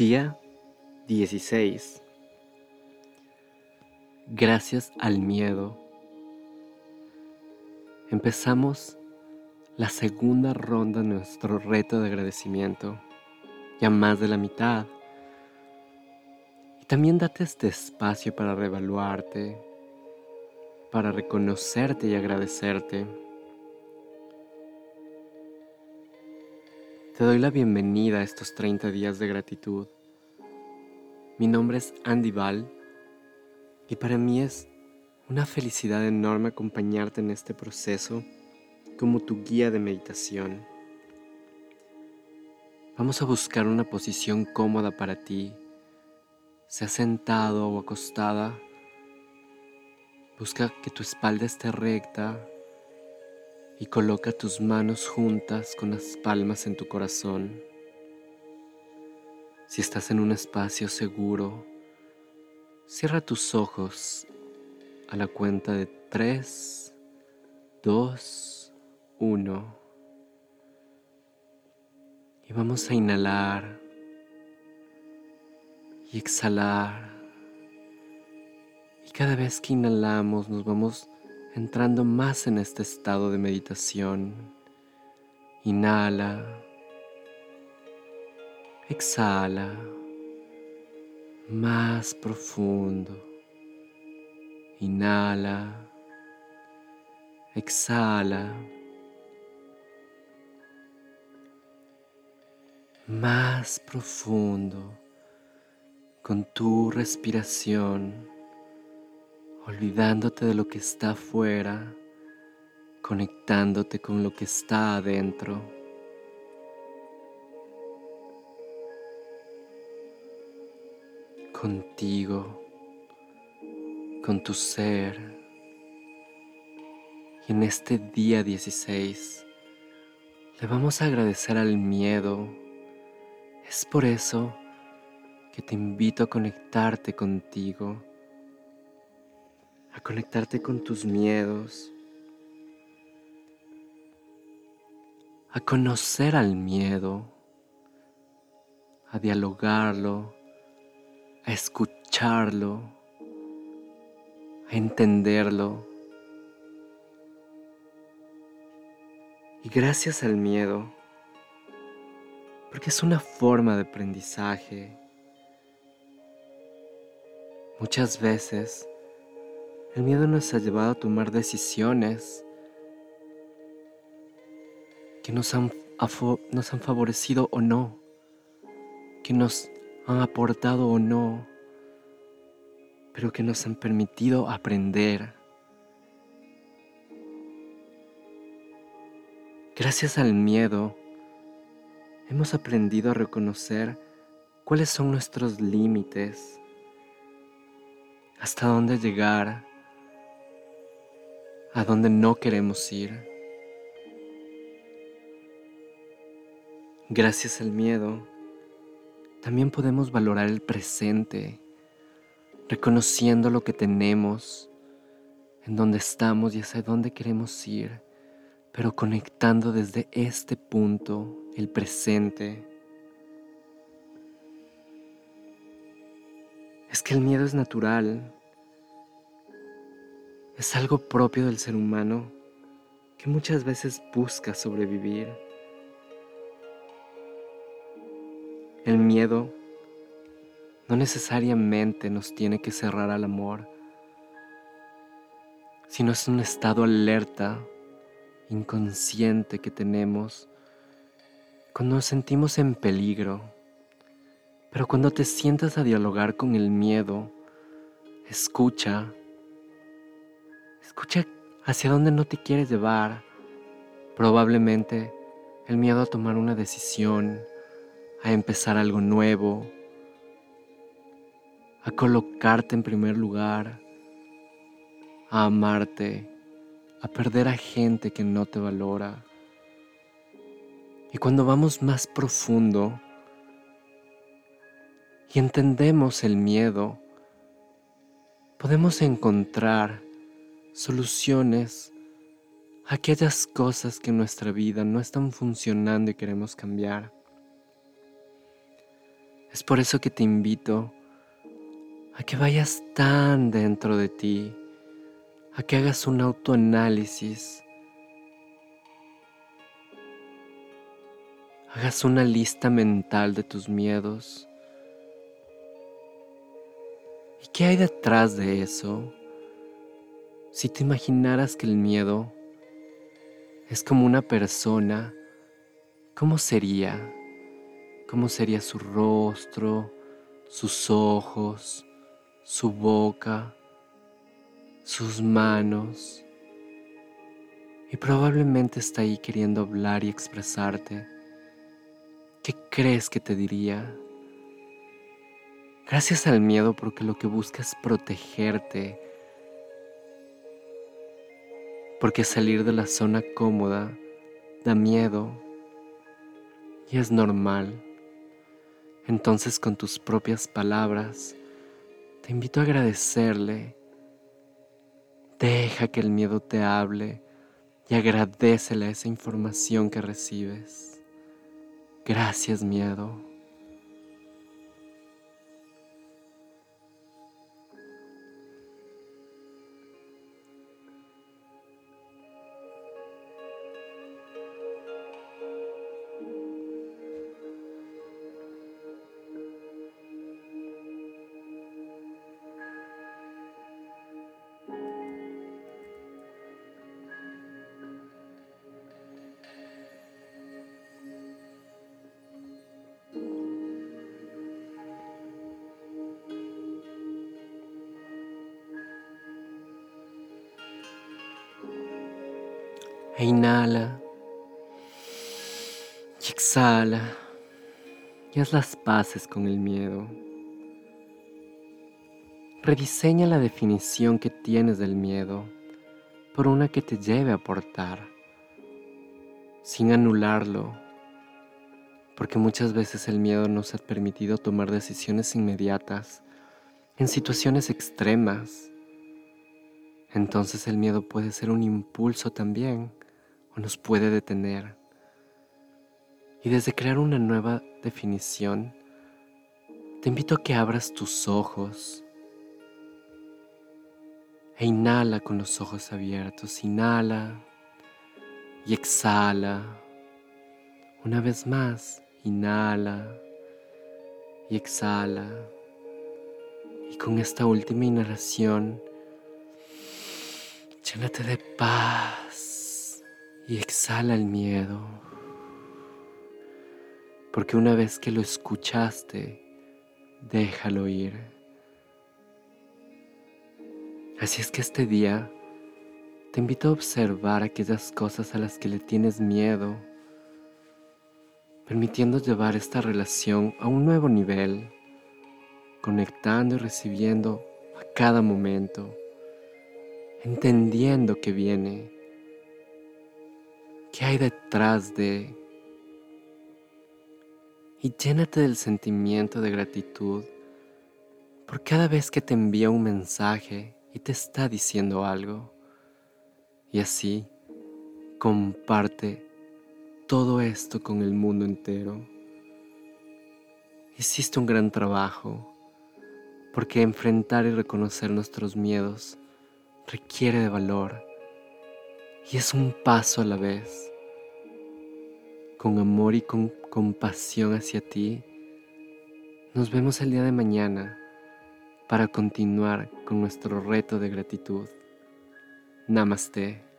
Día 16. Gracias al miedo. Empezamos la segunda ronda de nuestro reto de agradecimiento, ya más de la mitad. Y también date este espacio para reevaluarte, para reconocerte y agradecerte. Te doy la bienvenida a estos 30 días de gratitud. Mi nombre es Andy Val y para mí es una felicidad enorme acompañarte en este proceso como tu guía de meditación. Vamos a buscar una posición cómoda para ti, sea sentado o acostada. Busca que tu espalda esté recta y coloca tus manos juntas con las palmas en tu corazón. Si estás en un espacio seguro, cierra tus ojos a la cuenta de 3, 2, 1. Y vamos a inhalar y exhalar. Y cada vez que inhalamos nos vamos entrando más en este estado de meditación. Inhala, exhala, más profundo. Inhala, exhala, más profundo. Con tu respiración olvidándote de lo que está afuera, conectándote con lo que está adentro. Contigo, con tu ser. Y en este día 16 le vamos a agradecer al miedo. Es por eso que te invito a conectarte contigo conectarte con tus miedos, a conocer al miedo, a dialogarlo, a escucharlo, a entenderlo. Y gracias al miedo, porque es una forma de aprendizaje, muchas veces el miedo nos ha llevado a tomar decisiones que nos han, nos han favorecido o no, que nos han aportado o no, pero que nos han permitido aprender. Gracias al miedo, hemos aprendido a reconocer cuáles son nuestros límites, hasta dónde llegar a donde no queremos ir. Gracias al miedo, también podemos valorar el presente, reconociendo lo que tenemos, en dónde estamos y hacia dónde queremos ir, pero conectando desde este punto, el presente. Es que el miedo es natural, es algo propio del ser humano que muchas veces busca sobrevivir. El miedo no necesariamente nos tiene que cerrar al amor, sino es un estado alerta, inconsciente que tenemos cuando nos sentimos en peligro. Pero cuando te sientas a dialogar con el miedo, escucha Escucha hacia dónde no te quieres llevar. Probablemente el miedo a tomar una decisión, a empezar algo nuevo, a colocarte en primer lugar, a amarte, a perder a gente que no te valora. Y cuando vamos más profundo y entendemos el miedo, podemos encontrar soluciones a aquellas cosas que en nuestra vida no están funcionando y queremos cambiar. Es por eso que te invito a que vayas tan dentro de ti, a que hagas un autoanálisis, hagas una lista mental de tus miedos. ¿Y qué hay detrás de eso? Si te imaginaras que el miedo es como una persona, ¿cómo sería? ¿Cómo sería su rostro, sus ojos, su boca, sus manos? Y probablemente está ahí queriendo hablar y expresarte. ¿Qué crees que te diría? Gracias al miedo porque lo que busca es protegerte. Porque salir de la zona cómoda da miedo y es normal. Entonces con tus propias palabras, te invito a agradecerle. Deja que el miedo te hable y agradecele esa información que recibes. Gracias miedo. E inhala y exhala y haz las paces con el miedo. Rediseña la definición que tienes del miedo por una que te lleve a aportar, sin anularlo, porque muchas veces el miedo nos ha permitido tomar decisiones inmediatas en situaciones extremas. Entonces el miedo puede ser un impulso también o nos puede detener. Y desde crear una nueva definición, te invito a que abras tus ojos e inhala con los ojos abiertos. Inhala y exhala. Una vez más, inhala y exhala. Y con esta última inhalación, llénate de paz y exhala el miedo. Porque una vez que lo escuchaste, déjalo ir. Así es que este día te invito a observar aquellas cosas a las que le tienes miedo, permitiendo llevar esta relación a un nuevo nivel, conectando y recibiendo a cada momento, entendiendo que viene ¿Qué hay detrás de? Y llénate del sentimiento de gratitud por cada vez que te envía un mensaje y te está diciendo algo. Y así comparte todo esto con el mundo entero. Hiciste un gran trabajo porque enfrentar y reconocer nuestros miedos requiere de valor y es un paso a la vez. Con amor y con compasión hacia ti, nos vemos el día de mañana para continuar con nuestro reto de gratitud. Namaste.